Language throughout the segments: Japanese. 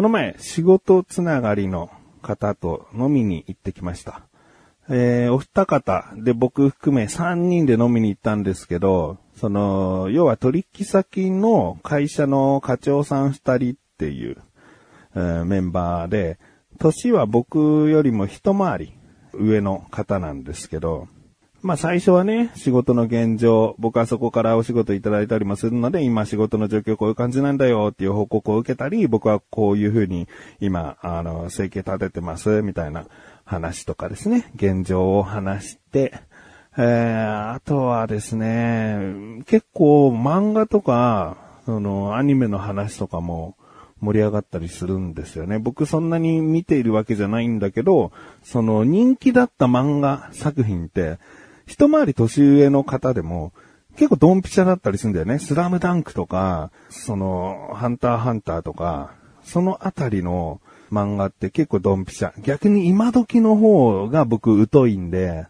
この前、仕事つながりの方と飲みに行ってきました。えー、お二方で僕含め3人で飲みに行ったんですけど、その、要は取引先の会社の課長さん2人っていう、えーメンバーで、年は僕よりも一回り上の方なんですけど、まあ最初はね、仕事の現状、僕はそこからお仕事いただいたりもするので、今仕事の状況こういう感じなんだよっていう報告を受けたり、僕はこういうふうに今、あの、生計立ててます、みたいな話とかですね、現状を話して、えー、あとはですね、結構漫画とか、その、アニメの話とかも、盛り上がったりするんですよね。僕そんなに見ているわけじゃないんだけど、その人気だった漫画作品って、一回り年上の方でも、結構ドンピシャだったりするんだよね。スラムダンクとか、その、ハンターハンターとか、そのあたりの漫画って結構ドンピシャ。逆に今時の方が僕疎いんで、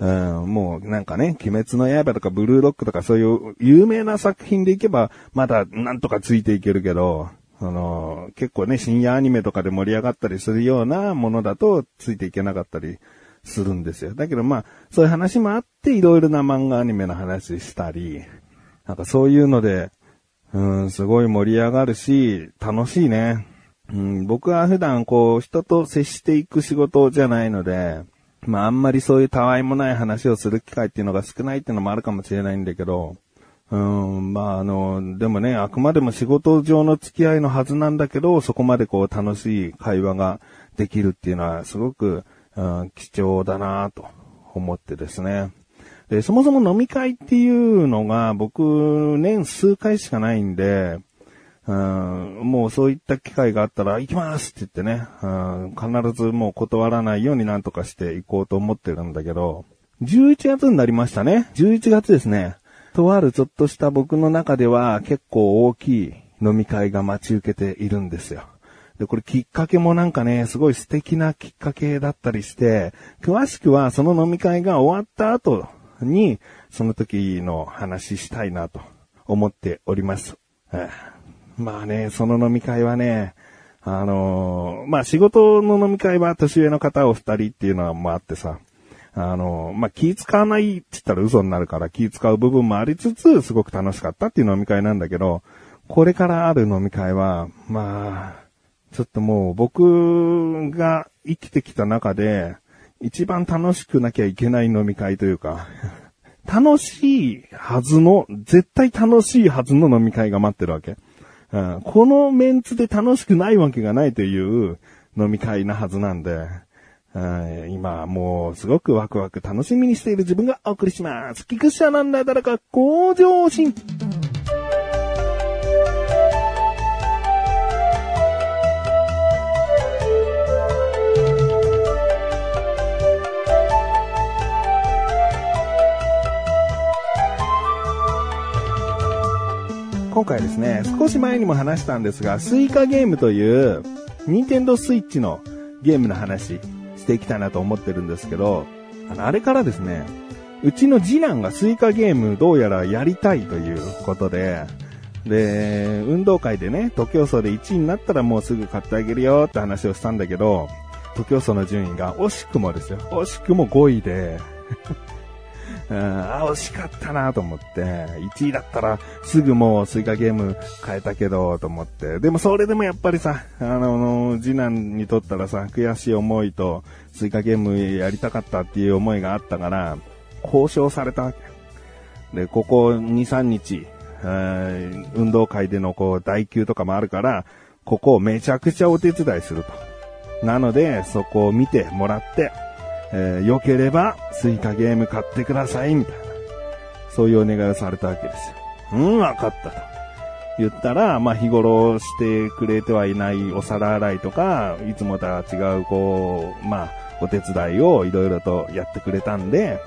うん、もうなんかね、鬼滅の刃とかブルーロックとかそういう有名な作品でいけば、まだなんとかついていけるけど、その、結構ね、深夜アニメとかで盛り上がったりするようなものだとついていけなかったりするんですよ。だけどまあ、そういう話もあって、いろいろな漫画アニメの話したり、なんかそういうので、うん、すごい盛り上がるし、楽しいね。うん、僕は普段こう、人と接していく仕事じゃないので、まああんまりそういうたわいもない話をする機会っていうのが少ないっていうのもあるかもしれないんだけど、うん、まああの、でもね、あくまでも仕事上の付き合いのはずなんだけど、そこまでこう楽しい会話ができるっていうのはすごく、貴重だなと思ってですね。で、そもそも飲み会っていうのが僕年数回しかないんで、うん、もうそういった機会があったら行きますって言ってね、うん、必ずもう断らないようになんとかして行こうと思ってるんだけど、11月になりましたね。11月ですね。とあるちょっとした僕の中では結構大きい飲み会が待ち受けているんですよ。で、これきっかけもなんかね、すごい素敵なきっかけだったりして、詳しくはその飲み会が終わった後に、その時の話したいなと思っております。えまあね、その飲み会はね、あのーまあ仕事の飲み会は年上の方お二人っていうのはもあってさ、あのまあ気使わないって言ったら嘘になるから気使う部分もありつつ、すごく楽しかったっていう飲み会なんだけど、これからある飲み会は、まあ、ちょっともう僕が生きてきた中で、一番楽しくなきゃいけない飲み会というか、楽しいはずの、絶対楽しいはずの飲み会が待ってるわけ。うん、このメンツで楽しくないわけがないという飲み会なはずなんで、うん今もうすごくワクワク楽しみにしている自分がお送りします。菊池アナンダー誰か向上心。今回ですね、少し前にも話したんですが、スイカゲームという、ニンテンドースイッチのゲームの話していきたいなと思ってるんですけど、あの、あれからですね、うちの次男がスイカゲームどうやらやりたいということで、で、運動会でね、徒競走で1位になったらもうすぐ買ってあげるよって話をしたんだけど、徒競走の順位が惜しくもですよ。惜しくも5位で、うん、あ、惜しかったなと思って、1位だったらすぐもうスイカゲーム変えたけど、と思って。でもそれでもやっぱりさ、あの、次男にとったらさ、悔しい思いと、スイカゲームやりたかったっていう思いがあったから、交渉されたわけ。で、ここ2、3日、運動会でのこう、代休とかもあるから、ここをめちゃくちゃお手伝いすると。なので、そこを見てもらって、えー良ければ、スイカゲーム買ってください、みたいな。そういうお願いをされたわけですよ。うん、わかったと。言ったら、まあ、日頃してくれてはいないお皿洗いとか、いつもとは違う、こう、まあ、お手伝いをいろいろとやってくれたんで、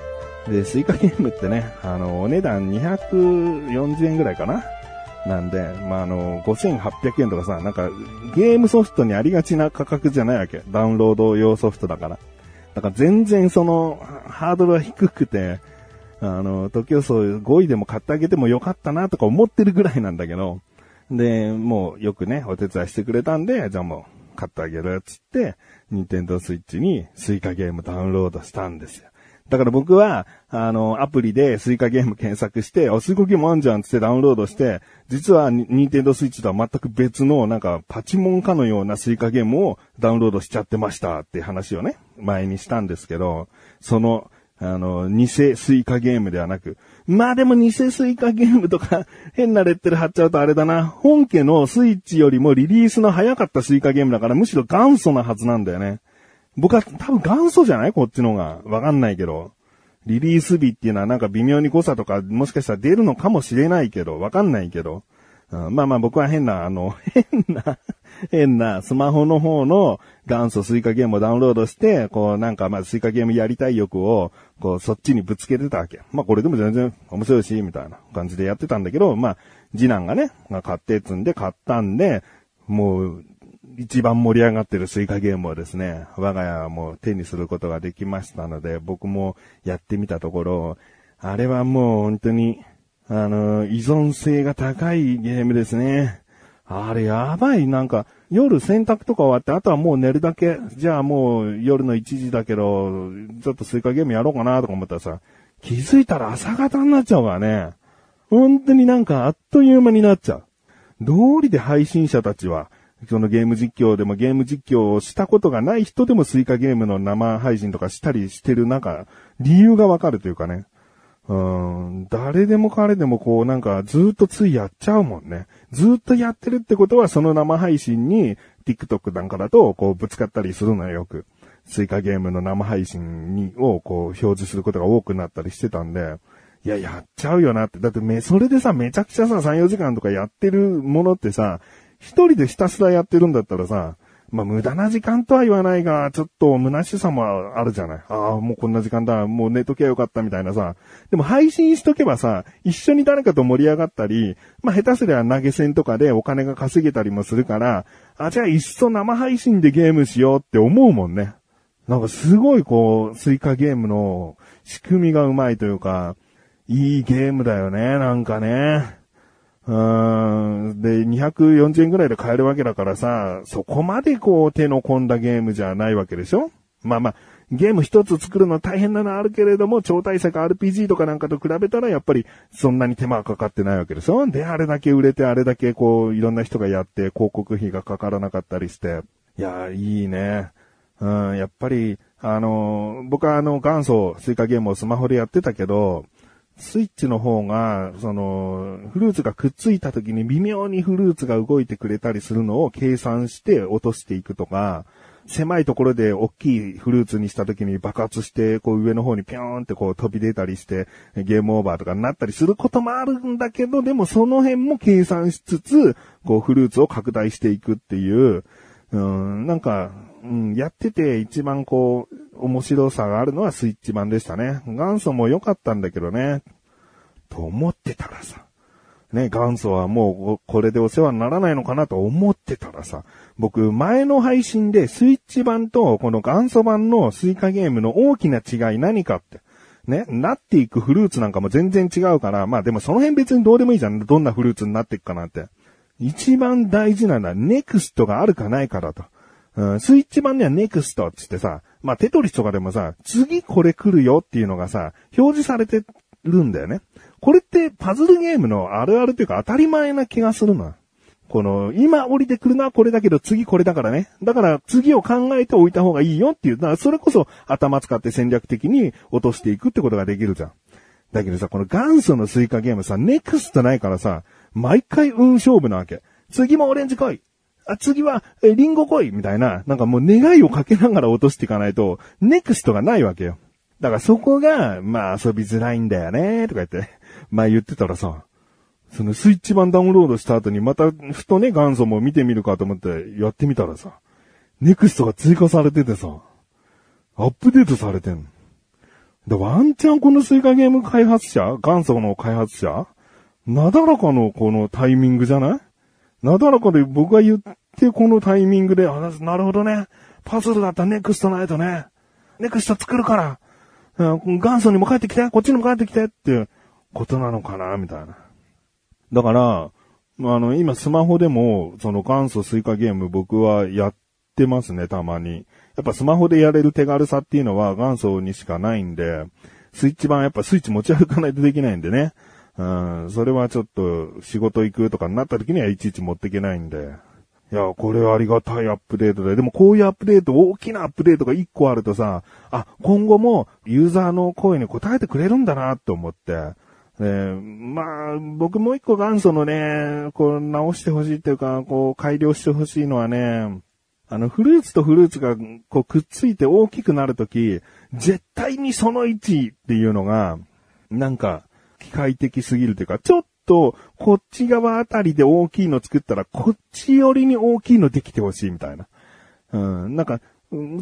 で、スイカゲームってね、あの、お値段240円ぐらいかななんで、まあ、あの、5800円とかさ、なんか、ゲームソフトにありがちな価格じゃないわけ。ダウンロード用ソフトだから。だから全然その、ハードルは低くて、あの、時をそう5位でも買ってあげてもよかったなとか思ってるぐらいなんだけど、で、もうよくね、お手伝いしてくれたんで、じゃあもう買ってあげるっつって、ニンテンドースイッチにスイカゲームダウンロードしたんですよ。だから僕は、あの、アプリでスイカゲーム検索して、あ、スイカゲームあんじゃんってダウンロードして、実はニンテンドースイッチとは全く別の、なんか、パチモンかのようなスイカゲームをダウンロードしちゃってましたって話をね、前にしたんですけど、その、あの、偽スイカゲームではなく、まあでも偽スイカゲームとか変なレッテル貼っちゃうとあれだな。本家のスイッチよりもリリースの早かったスイカゲームだからむしろ元祖なはずなんだよね。僕は多分元祖じゃない？こっちの方が。わかんないけど。リリース日っていうのはなんか微妙に誤差とかもしかしたら出るのかもしれないけど、わかんないけど。うん、まあまあ僕は変な、あの、変な変なスマホの方の元祖スイカゲームをダウンロードして、こうなんかまあスイカゲームやりたい欲を、こうそっちにぶつけてたわけ。まあこれでも全然面白いし、みたいな感じでやってたんだけど、まあ次男がね、買って積んで買ったんで、もう一番盛り上がってるスイカゲームをですね、我が家はもう手にすることができましたので、僕もやってみたところ、あれはもう本当に、あの、依存性が高いゲームですね。あれやばい、なんか、夜洗濯とか終わって、あとはもう寝るだけ。じゃあもう夜の1時だけど、ちょっとスイカゲームやろうかなとか思ったらさ、気づいたら朝方になっちゃうからね。本当になんかあっという間になっちゃう。道理で配信者たちは、そのゲーム実況でもゲーム実況をしたことがない人でもスイカゲームの生配信とかしたりしてる中、理由がわかるというかね。うん、誰でも彼でもこうなんかずっとついやっちゃうもんね。ずっとやってるってことはその生配信に TikTok なんかだとこうぶつかったりするのよよく。スイカゲームの生配信にをこう表示することが多くなったりしてたんで、いや、やっちゃうよなって。だってめ、それでさ、めちゃくちゃさ、3、4時間とかやってるものってさ、一人でひたすらやってるんだったらさ、まあ、無駄な時間とは言わないが、ちょっと虚しさもあるじゃない。ああ、もうこんな時間だ、もう寝ときゃよかったみたいなさ。でも配信しとけばさ、一緒に誰かと盛り上がったり、まあ、下手すりゃ投げ銭とかでお金が稼げたりもするから、あ、じゃあいっそ生配信でゲームしようって思うもんね。なんかすごいこう、スイカゲームの仕組みがうまいというか、いいゲームだよね、なんかね。うん。で、240円ぐらいで買えるわけだからさ、そこまでこう手の込んだゲームじゃないわけでしょ？まあまあ、ゲーム一つ作るの大変なのあるけれども、超大作 RPG とかなんかと比べたらやっぱりそんなに手間はかかってないわけでしょ？で、あれだけ売れてあれだけこういろんな人がやって広告費がかからなかったりして。いや、いいね。うん、やっぱり、あの、僕はあの元祖スイカゲームをスマホでやってたけど、スイッチの方が、その、フルーツがくっついた時に微妙にフルーツが動いてくれたりするのを計算して落としていくとか、狭いところで大きいフルーツにした時に爆発して、こう上の方にピョーンってこう飛び出たりして、ゲームオーバーとかになったりすることもあるんだけど、でもその辺も計算しつつ、こうフルーツを拡大していくっていう、うん、なんか、うん、やってて一番こう、面白さがあるのはスイッチ版でしたね。元祖も良かったんだけどね。と思ってたらさ。ね、元祖はもうこれでお世話にならないのかなと思ってたらさ、僕前の配信でスイッチ版とこの元祖版のスイカゲームの大きな違い何かって。ね、なっていくフルーツなんかも全然違うから、まあでもその辺別にどうでもいいじゃん。どんなフルーツになっていくかなんて。一番大事なのはネクストがあるかないかだと。うん、スイッチ版にはネクストってってさ、まあ、テトリスとかでもさ、次これ来るよっていうのがさ、表示されてるんだよね。これってパズルゲームのあるあるというか当たり前な気がするな。この、今降りてくるのはこれだけど次これだからね。だから次を考えておいた方がいいよっていう。だからそれこそ頭使って戦略的に落としていくってことができるじゃん。だけどさ、この元祖のスイカゲームさ、ネクストないからさ、毎回運勝負なわけ。次もオレンジ来い。あ、次は、え、リンゴ来いみたいな、なんかもう願いをかけながら落としていかないと、ネクストがないわけよ。だからそこが、まあ遊びづらいんだよね、とか言って、前言ってたらさ、そのスイッチ版ダウンロードした後にまた、ふとね、元祖も見てみるかと思ってやってみたらさ、ネクストが追加されててさ、アップデートされてんで、ワンチャンこのスイカゲーム開発者元祖の開発者なだらかのこのタイミングじゃない？なだらかで僕が言ってこのタイミングで、あ、なるほどね。パズルだったネクストないとね。ネクスト作るから。元祖にも帰ってきて、こっちにも帰ってきてっていうことなのかな、みたいな。だから、あの、今スマホでも、その元祖スイカゲーム僕はやってますね、たまに。やっぱスマホでやれる手軽さっていうのは元祖にしかないんで、スイッチ版やっぱスイッチ持ち歩かないとできないんでね。うん、それはちょっと仕事行くとかになった時にはいちいち持っていけないんで。いや、これはありがたいアップデートで。でもこういうアップデート、大きなアップデートが1個あるとさ、あ、今後もユーザーの声に応えてくれるんだなって思って。えまあ、僕もう一個元祖のね、こう直してほしいっていうか、こう改良してほしいのはね、あの、フルーツとフルーツがこうくっついて大きくなるとき、絶対にその位置っていうのが、なんか、機械的すぎるというか、ちょっと、こっち側あたりで大きいの作ったら、こっち寄りに大きいのできてほしいみたいな。うん、なんか、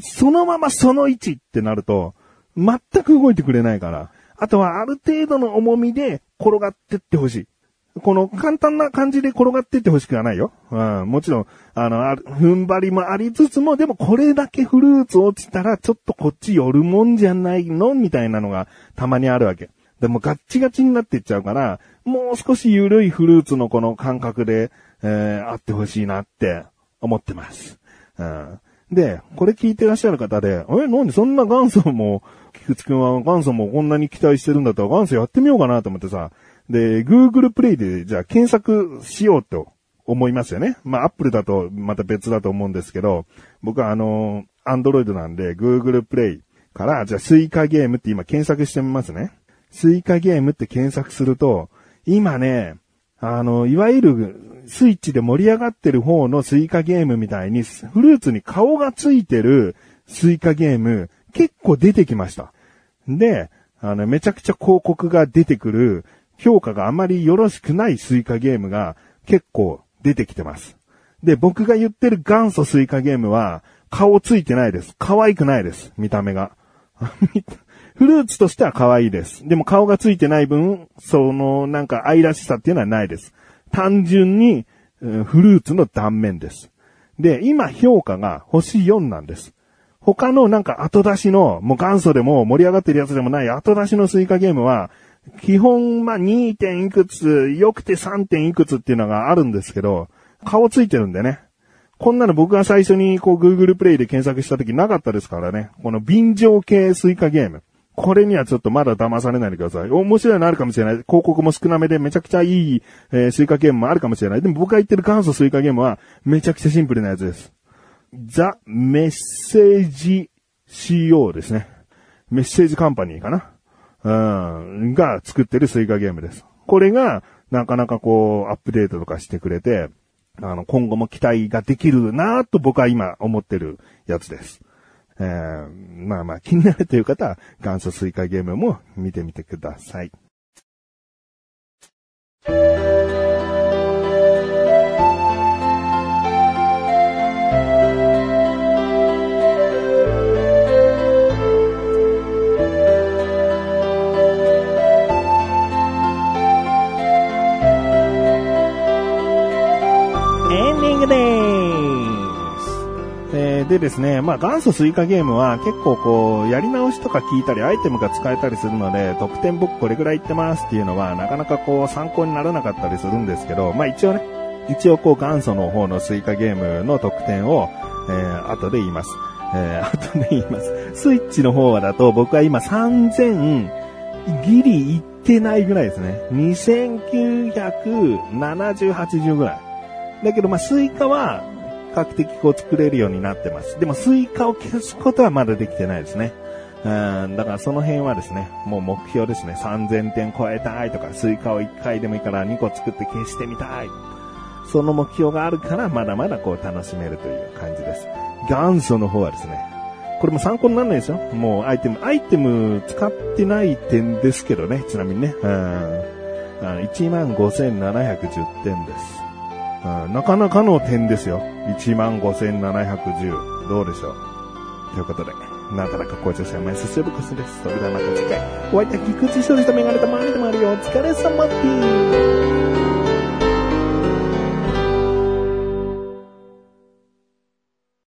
そのままその位置ってなると、全く動いてくれないから。あとはある程度の重みで転がってってほしい。この簡単な感じで転がってってほしくはないよ。うん、もちろん、あの、あ、踏ん張りもありつつも、でもこれだけフルーツ落ちたら、ちょっとこっち寄るもんじゃないの？みたいなのがたまにあるわけ。でもガッチガチになっていっちゃうから、もう少し緩いフルーツのこの感覚で、えー、あってほしいなって思ってます。うん。で、これ聞いてらっしゃる方で、え、なんでそんな元祖も、菊池くんは元祖もこんなに期待してるんだったら元祖やってみようかなと思ってさ、で、Google Play でじゃあ検索しようと思いますよね。まあ、Apple だとまた別だと思うんですけど、僕はあの、Android なんで Google Play から、じゃあスイカゲームって今検索してみますね。スイカゲームって検索すると、今ね、あの、いわゆるスイッチで盛り上がってる方のスイカゲームみたいに、フルーツに顔がついてるスイカゲーム、結構出てきました。で、あの、めちゃくちゃ広告が出てくる、評価があまりよろしくないスイカゲームが結構出てきてます。で、僕が言ってる元祖スイカゲームは、顔ついてないです。可愛くないです。見た目が。フルーツとしては可愛いです。でも顔がついてない分、そのなんか愛らしさっていうのはないです。単純に、フルーツの断面です。で、今評価が星4なんです。他のなんか後出しの、もう元祖でも盛り上がってるやつでもない後出しのスイカゲームは、基本、まあ、2. 点いくつ、良くて 3. 点いくつっていうのがあるんですけど、顔ついてるんでね。こんなの僕が最初にこう Google Play で検索した時なかったですからね。この便乗系スイカゲーム。これにはちょっとまだ騙されないでください。面白いのあるかもしれない。広告も少なめでめちゃくちゃいい、えー、スイカゲームもあるかもしれない。でも僕が言ってる元祖スイカゲームはめちゃくちゃシンプルなやつです。ザ・メッセージ CO ですね。メッセージカンパニーかな？うん、が作ってるスイカゲームです。これが、なかなかこう、アップデートとかしてくれて、あの、今後も期待ができるなと僕は今思ってるやつです。えー、まあまあ気になるという方は元祖スイカゲームも見てみてください。でですね、まあ元祖スイカゲームは結構こう、やり直しとか聞いたり、アイテムが使えたりするので、得点僕これぐらいいってますっていうのは、なかなかこう、参考にならなかったりするんですけど、まあ一応ね、一応こう元祖の方のスイカゲームの得点を、えー、後で言います。えー、後で言います。スイッチの方はだと僕は今3000ギリいってないぐらいですね。2970、80ぐらい。だけどまあスイカは比較的こう作れるようになってます。でもスイカを消すことはまだできてないですね。うん、だからその辺はですね、もう目標ですね。3000点超えたいとか、スイカを1回でもいいから2個作って消してみたい。その目標があるから、まだまだこう楽しめるという感じです。元祖の方はですね、これも参考にならないですよ。もうアイテム、アイテム使ってない点ですけどね、ちなみにね。うん。15,710点です。なかなかの点ですよ。15,710。どうでしょう？ということで、なんとなか校長者前進すぶくすです。それではまた次回、お会いいた菊池勝利とメガネと周りでもあるよ。お疲れ様です。